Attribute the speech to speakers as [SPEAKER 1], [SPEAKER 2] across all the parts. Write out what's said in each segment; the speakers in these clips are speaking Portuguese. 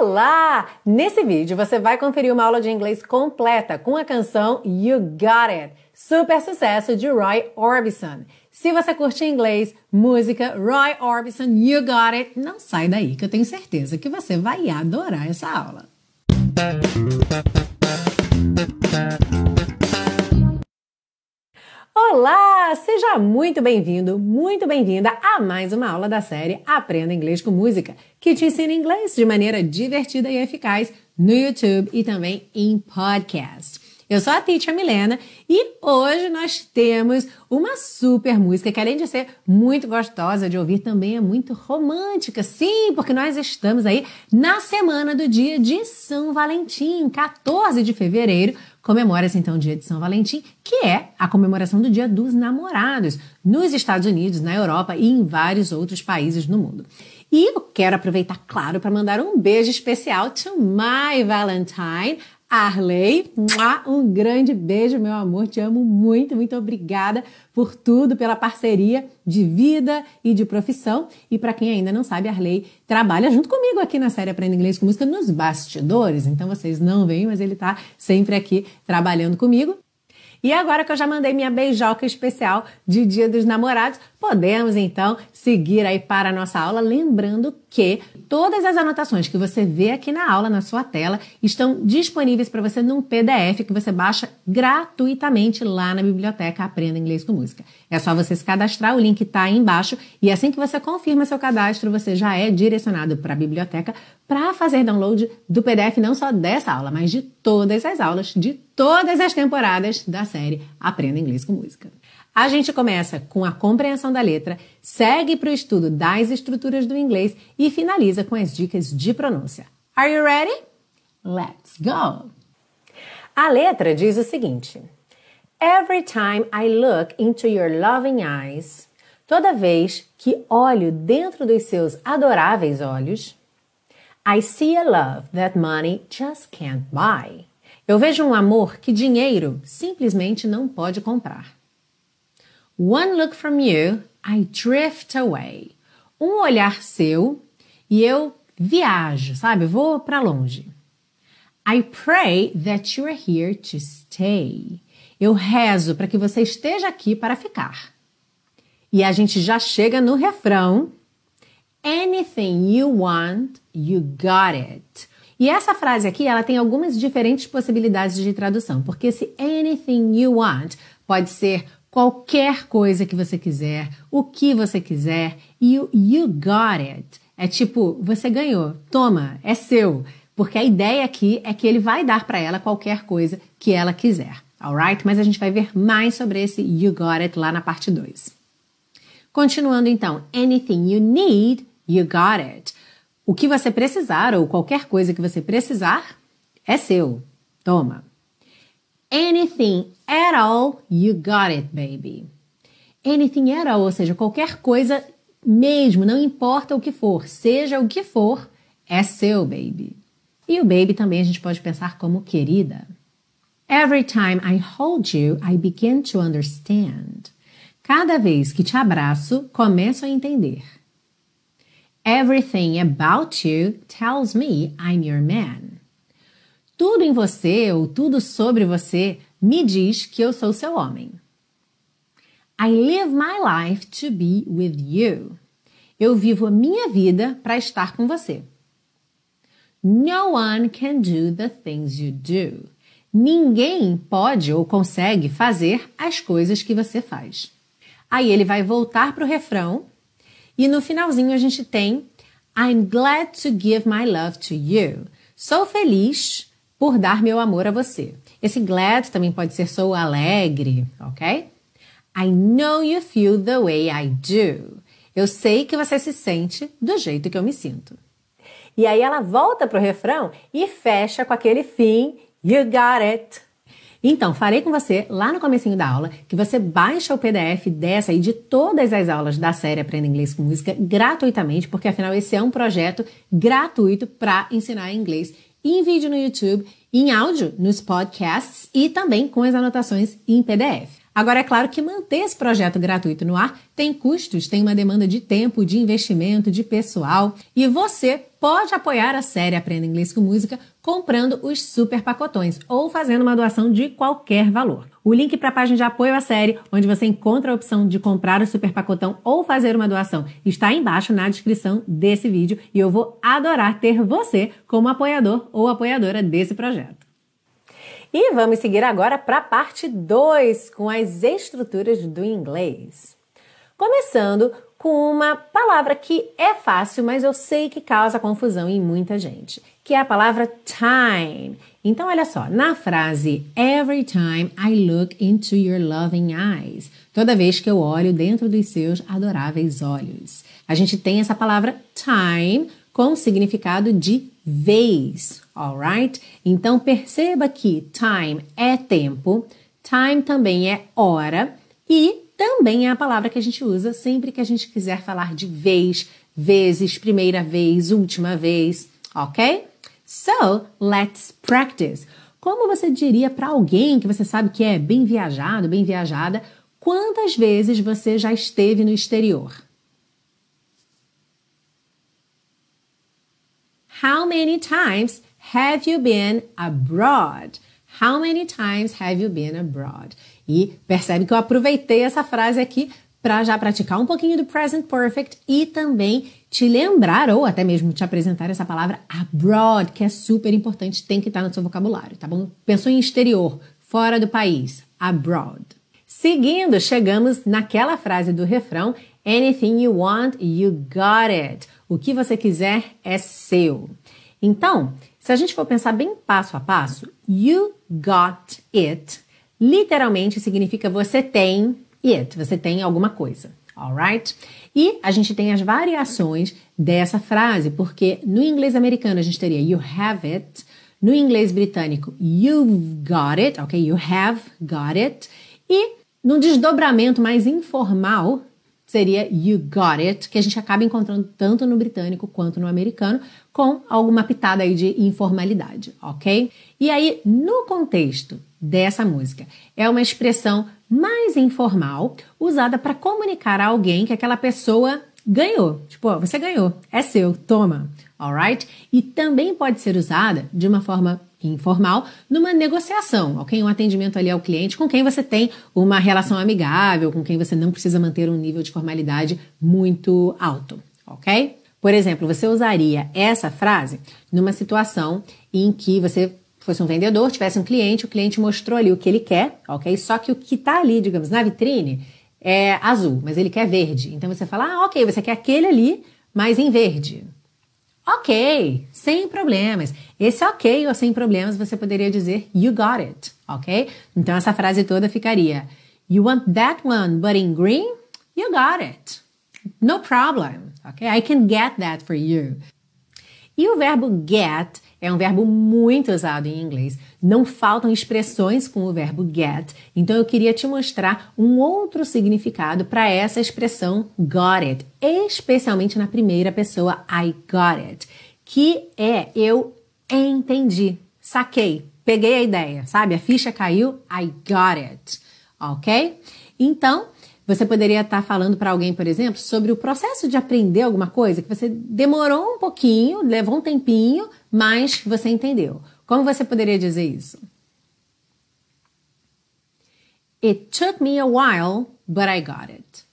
[SPEAKER 1] Olá! Nesse vídeo você vai conferir uma aula de inglês completa com a canção You Got It, super sucesso de Roy Orbison. Se você curte inglês, música, Roy Orbison, You Got It, não sai daí que eu tenho certeza que você vai adorar essa aula. Olá! Seja muito bem-vindo, muito bem-vinda a mais uma aula da série Aprenda Inglês com Música, que te ensina inglês de maneira divertida e eficaz no YouTube e também em podcast. Eu sou a Teacher Milena e hoje nós temos uma super música que além de ser muito gostosa de ouvir, também é muito romântica. Sim, porque nós estamos aí na semana do dia de São Valentim, 14 de fevereiro, comemora-se então o dia de São Valentim, que é a comemoração do Dia dos Namorados, nos Estados Unidos, na Europa e em vários outros países no mundo. E eu quero aproveitar, claro, para mandar um beijo especial to my Valentine, Arley, um grande beijo, meu amor. Te amo muito, muito obrigada por tudo, pela parceria de vida e de profissão. E para quem ainda não sabe, Arley trabalha junto comigo aqui na série Aprenda Inglês com Música nos bastidores. Então vocês não veem, mas ele está sempre aqui trabalhando comigo. E agora que eu já mandei minha beijoca especial de Dia dos Namorados, podemos então seguir aí para a nossa aula, lembrando que todas as anotações que você vê aqui na aula, na sua tela, estão disponíveis para você num PDF que você baixa gratuitamente lá na biblioteca Aprenda Inglês com Música. É só você se cadastrar, o link está aí embaixo, e assim que você confirma seu cadastro, você já é direcionado para a biblioteca para fazer download do PDF não só dessa aula, mas de todas as aulas de todas as temporadas da série Aprenda Inglês com Música. A gente começa com a compreensão da letra, segue para o estudo das estruturas do inglês e finaliza com as dicas de pronúncia. Are you ready? Let's go! A letra diz o seguinte: Every time I look into your loving eyes, toda vez que olho dentro dos seus adoráveis olhos, I see a love that money just can't buy. Eu vejo um amor que dinheiro simplesmente não pode comprar. One look from you, I drift away. Um olhar seu e eu viajo, sabe? Vou para longe. I pray that you are here to stay. Eu rezo para que você esteja aqui para ficar. E a gente já chega no refrão Anything you want, you got it. E essa frase aqui, ela tem algumas diferentes possibilidades de tradução, porque esse anything you want pode ser qualquer coisa que você quiser, o que você quiser, e o you got it é tipo, você ganhou, toma, é seu, porque a ideia aqui é que ele vai dar para ela qualquer coisa que ela quiser, alright? Mas a gente vai ver mais sobre esse you got it lá na parte 2. Continuando então, anything you need, You got it. O que você precisar ou qualquer coisa que você precisar é seu. Toma. Anything at all, you got it, baby. Anything at all, ou seja, qualquer coisa mesmo, não importa o que for, seja o que for, é seu, baby. E o baby também a gente pode pensar como querida. Every time I hold you, I begin to understand. Cada vez que te abraço, começo a entender. Everything about you tells me I'm your man. Tudo em você ou tudo sobre você me diz que eu sou seu homem. I live my life to be with you. Eu vivo a minha vida para estar com você. No one can do the things you do. Ninguém pode ou consegue fazer as coisas que você faz. Aí ele vai voltar para o refrão e no finalzinho a gente tem I'm glad to give my love to you. Sou feliz por dar meu amor a você. Esse glad também pode ser sou alegre, ok? I know you feel the way I do. Eu sei que você se sente do jeito que eu me sinto. E aí ela volta pro refrão e fecha com aquele fim You got it. Então, farei com você lá no comecinho da aula que você baixa o PDF dessa e de todas as aulas da série Aprenda Inglês com Música gratuitamente, porque afinal esse é um projeto gratuito para ensinar inglês em vídeo no YouTube, em áudio nos podcasts e também com as anotações em PDF. Agora, é claro que manter esse projeto gratuito no ar tem custos, tem uma demanda de tempo, de investimento, de pessoal. E você pode apoiar a série Aprenda Inglês com Música comprando os super pacotões ou fazendo uma doação de qualquer valor. O link para a página de apoio à série, onde você encontra a opção de comprar o super pacotão ou fazer uma doação, está embaixo na descrição desse vídeo e eu vou adorar ter você como apoiador ou apoiadora desse projeto. E vamos seguir agora para a parte 2 com as estruturas do inglês. Começando com uma palavra que é fácil, mas eu sei que causa confusão em muita gente, que é a palavra time. Então, olha só, na frase Every time I look into your loving eyes, toda vez que eu olho dentro dos seus adoráveis olhos, a gente tem essa palavra time com significado de vez, alright? Então, perceba que time é tempo, time também é hora e também é a palavra que a gente usa sempre que a gente quiser falar de vez, vezes, primeira vez, última vez, ok? So, let's practice. Como você diria para alguém que você sabe que é bem viajado, bem viajada, quantas vezes você já esteve no exterior? How many times have you been abroad? How many times have you been abroad? E percebe que eu aproveitei essa frase aqui para já praticar um pouquinho do present perfect e também te lembrar ou até mesmo te apresentar essa palavra abroad, que é super importante, tem que estar no seu vocabulário, tá bom? Pensou em exterior, fora do país, abroad. Seguindo, chegamos naquela frase do refrão Anything you want, you got it. O que você quiser é seu. Então, se a gente for pensar bem passo a passo, you got it literalmente significa você tem it, você tem alguma coisa, alright? E a gente tem as variações dessa frase, porque no inglês americano a gente teria you have it, no inglês britânico you've got it, ok? You have got it. E no desdobramento mais informal seria you got it, que a gente acaba encontrando tanto no britânico quanto no americano, com alguma pitada aí de informalidade, ok? E aí, no contexto dessa música, é uma expressão mais informal usada para comunicar a alguém que aquela pessoa ganhou. Tipo, ó, você ganhou, é seu, toma, alright? E também pode ser usada de uma forma informal numa negociação, ok? Um atendimento ali ao cliente com quem você tem uma relação amigável, com quem você não precisa manter um nível de formalidade muito alto, ok? Por exemplo, você usaria essa frase numa situação em que você fosse um vendedor, tivesse um cliente, o cliente mostrou ali o que ele quer, ok? Só que o que está ali, digamos, na vitrine é azul, mas ele quer verde. Então você fala, ah, ok, você quer aquele ali, mas em verde. Ok, sem problemas. Esse ok ou sem problemas você poderia dizer you got it, ok? Então essa frase toda ficaria You want that one, but in green? You got it. No problem, ok? I can get that for you. E o verbo get é um verbo muito usado em inglês. Não faltam expressões com o verbo get. Então eu queria te mostrar um outro significado para essa expressão got it, especialmente na primeira pessoa I got it, que é eu entendi, saquei, peguei a ideia, sabe? A ficha caiu, I got it. OK? Então, você poderia estar falando para alguém, por exemplo, sobre o processo de aprender alguma coisa que você demorou um pouquinho, levou um tempinho, mas você entendeu. Como você poderia dizer isso? It took me a while, but I got it.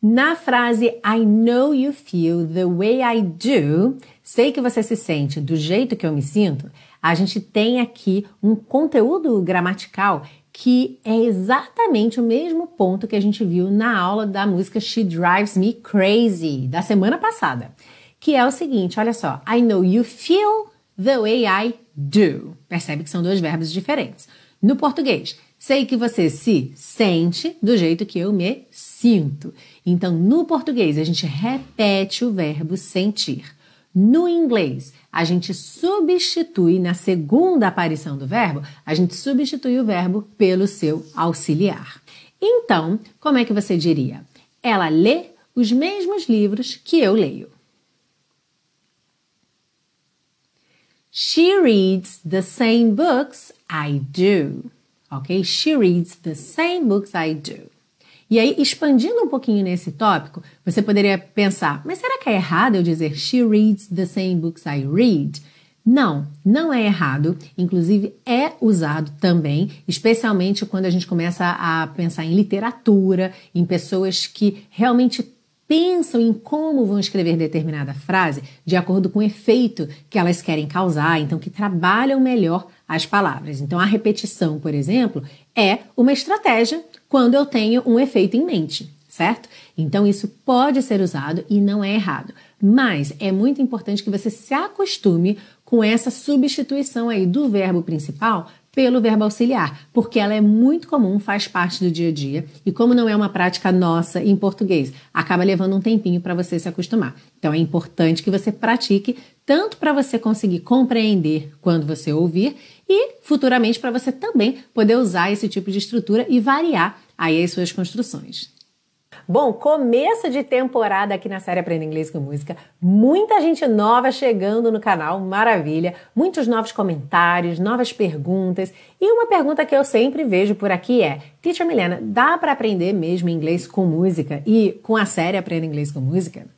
[SPEAKER 1] Na frase I know you feel the way I do, sei que você se sente do jeito que eu me sinto, a gente tem aqui um conteúdo gramatical que é exatamente o mesmo ponto que a gente viu na aula da música She Drives Me Crazy da semana passada, que é o seguinte, olha só, I know you feel the way I do. Percebe que são dois verbos diferentes. No português, sei que você se sente do jeito que eu me sinto. Então, no português, a gente repete o verbo sentir. No inglês, a gente substitui na segunda aparição do verbo, a gente substitui o verbo pelo seu auxiliar. Então, como é que você diria? Ela lê os mesmos livros que eu leio. She reads the same books I do. ok? She reads the same books I do. E aí, expandindo um pouquinho nesse tópico, você poderia pensar, mas será que é errado eu dizer she reads the same books I read? Não, não é errado. Inclusive, é usado também, especialmente quando a gente começa a pensar em literatura, em pessoas que realmente pensam em como vão escrever determinada frase de acordo com o efeito que elas querem causar, então que trabalham melhor as palavras. Então a repetição, por exemplo, é uma estratégia quando eu tenho um efeito em mente, certo? Então isso pode ser usado e não é errado. Mas é muito importante que você se acostume com essa substituição aí do verbo principal pelo verbo auxiliar, porque ela é muito comum, faz parte do dia a dia e como não é uma prática nossa em português, acaba levando um tempinho para você se acostumar. Então é importante que você pratique tanto para você conseguir compreender quando você ouvir e futuramente para você também poder usar esse tipo de estrutura e variar aí as suas construções. Bom, começo de temporada aqui na série Aprenda Inglês com Música. Muita gente nova chegando no canal, maravilha. Muitos novos comentários, novas perguntas. E uma pergunta que eu sempre vejo por aqui é: Teacher Milena, dá para aprender mesmo inglês com música e com a série Aprenda Inglês com Música?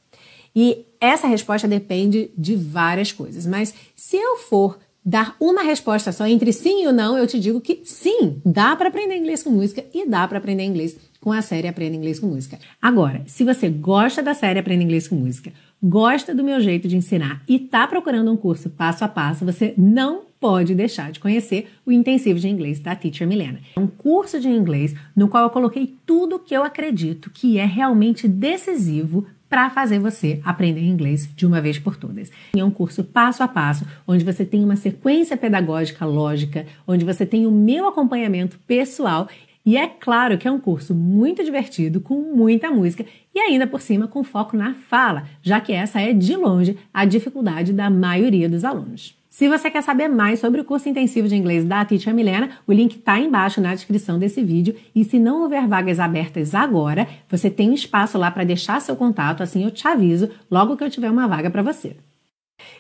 [SPEAKER 1] E essa resposta depende de várias coisas, mas se eu for dar uma resposta só entre sim e não, eu te digo que sim, dá para aprender inglês com música e dá para aprender inglês com a série Aprenda Inglês com Música. Agora, se você gosta da série Aprenda Inglês com Música, gosta do meu jeito de ensinar e está procurando um curso passo a passo, você não pode deixar de conhecer o Intensivo de Inglês da Teacher Milena. É um curso de inglês no qual eu coloquei tudo que eu acredito que é realmente decisivo para fazer você aprender inglês de uma vez por todas. É um curso passo a passo, onde você tem uma sequência pedagógica lógica, onde você tem o meu acompanhamento pessoal e é claro que é um curso muito divertido, com muita música e ainda por cima com foco na fala, já que essa é de longe a dificuldade da maioria dos alunos. Se você quer saber mais sobre o curso intensivo de inglês da Teacher Milena, o link está embaixo na descrição desse vídeo. E se não houver vagas abertas agora, você tem um espaço lá para deixar seu contato, assim eu te aviso logo que eu tiver uma vaga para você.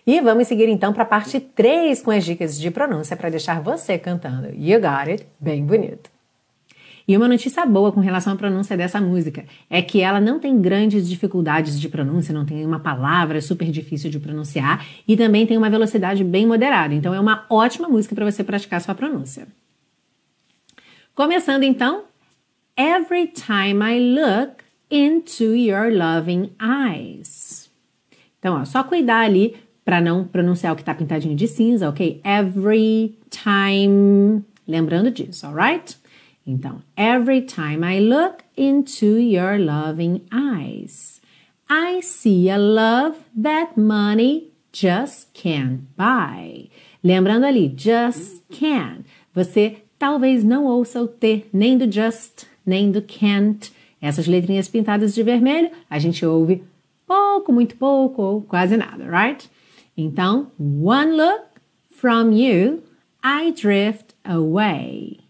[SPEAKER 1] E vamos seguir então para a parte 3 com as dicas de pronúncia para deixar você cantando You Got It bem bonito. E uma notícia boa com relação à pronúncia dessa música é que ela não tem grandes dificuldades de pronúncia, não tem uma palavra super difícil de pronunciar e também tem uma velocidade bem moderada. Então é uma ótima música para você praticar sua pronúncia. Começando então, Every time I look into your loving eyes. Então, ó, só cuidar ali para não pronunciar o que está pintadinho de cinza, ok? Every time. Lembrando disso, alright? Então, every time I look into your loving eyes, I see a love that money just can't buy. Lembrando ali, just can. Você talvez não ouça o T nem do just, nem do can't. Essas letrinhas pintadas de vermelho, a gente ouve pouco, muito pouco ou quase nada, right? Então, one look from you, I drift away.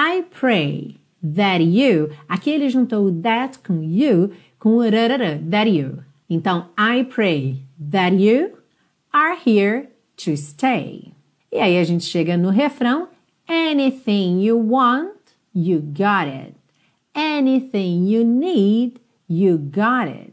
[SPEAKER 1] I pray that you. Aqui ele juntou o that com you com o rarara, that you. Então, I pray that you are here to stay. E aí a gente chega no refrão: Anything you want, you got it. Anything you need, you got it.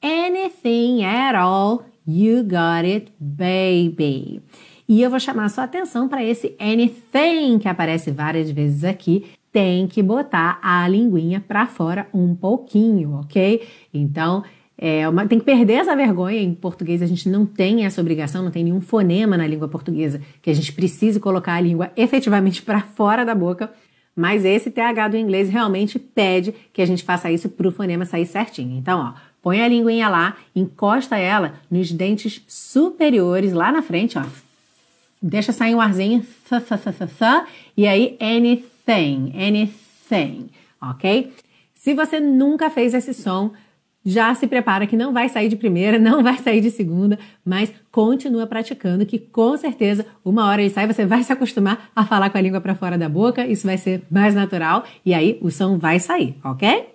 [SPEAKER 1] Anything at all, you got it, baby. E eu vou chamar sua atenção para esse anything que aparece várias vezes aqui. Tem que botar a linguinha para fora um pouquinho, ok? Então, é uma, tem que perder essa vergonha. Em português, a gente não tem essa obrigação, não tem nenhum fonema na língua portuguesa que a gente precise colocar a língua efetivamente para fora da boca. Mas esse TH do inglês realmente pede que a gente faça isso para o fonema sair certinho. Então, ó, põe a linguinha lá, encosta ela nos dentes superiores lá na frente, ó deixa sair um arzinho, e aí anything, anything, ok? Se você nunca fez esse som, já se prepara que não vai sair de primeira, não vai sair de segunda, mas continua praticando que com certeza uma hora ele sai, você vai se acostumar a falar com a língua para fora da boca, isso vai ser mais natural e aí o som vai sair, ok?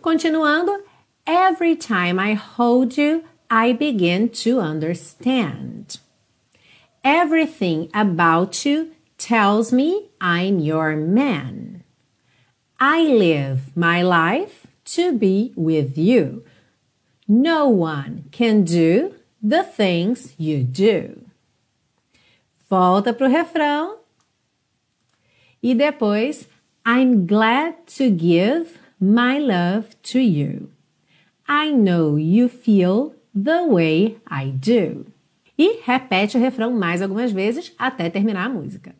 [SPEAKER 1] Continuando, every time I hold you, I begin to understand. Everything about you tells me I'm your man. I live my life to be with you. No one can do the things you do. Volta pro refrão. E depois, I'm glad to give my love to you. I know you feel the way I do. E repete o refrão mais algumas vezes até terminar a música.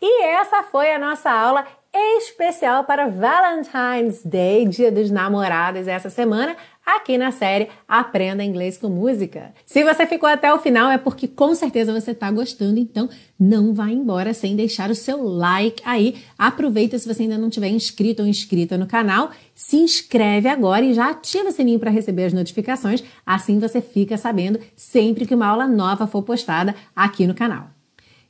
[SPEAKER 1] E essa foi a nossa aula especial para Valentine's Day, Dia dos Namorados, essa semana, aqui na série Aprenda Inglês com Música. Se você ficou até o final, é porque com certeza você está gostando, então não vá embora sem deixar o seu like aí. Aproveita se você ainda não tiver inscrito ou inscrita no canal, se inscreve agora e já ativa o sininho para receber as notificações, assim você fica sabendo sempre que uma aula nova for postada aqui no canal.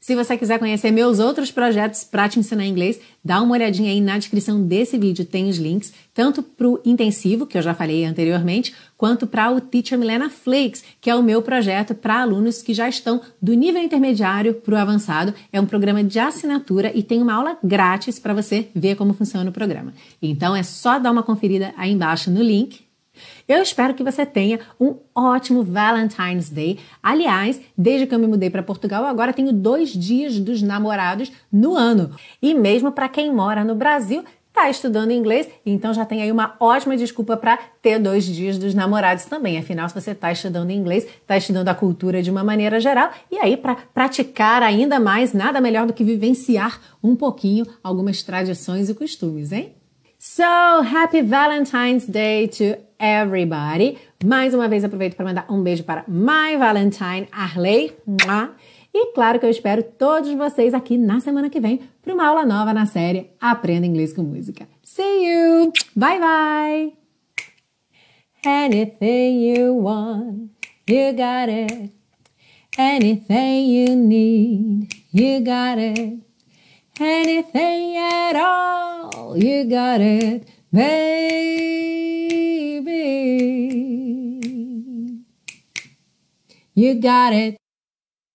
[SPEAKER 1] Se você quiser conhecer meus outros projetos para te ensinar inglês, dá uma olhadinha aí na descrição desse vídeo, tem os links, tanto para o intensivo, que eu já falei anteriormente, quanto para o Teacher Milena Flakes, que é o meu projeto para alunos que já estão do nível intermediário para o avançado. É um programa de assinatura e tem uma aula grátis para você ver como funciona o programa. Então é só dar uma conferida aí embaixo no link eu espero que você tenha um ótimo Valentine's Day. Aliás, desde que eu me mudei para Portugal, agora tenho dois dias dos namorados no ano. E mesmo para quem mora no Brasil, está estudando inglês, então já tem aí uma ótima desculpa para ter dois dias dos namorados também. Afinal, se você está estudando inglês, está estudando a cultura de uma maneira geral, e aí para praticar ainda mais, nada melhor do que vivenciar um pouquinho algumas tradições e costumes, hein? So, happy Valentine's Day to everybody. Mais uma vez aproveito para mandar um beijo para My Valentine Arley. E claro que eu espero todos vocês aqui na semana que vem para uma aula nova na série Aprenda Inglês com Música. See you! Bye bye! Anything you want, you got it. Anything you need, you got it. anything at all. You got it, baby. You got it.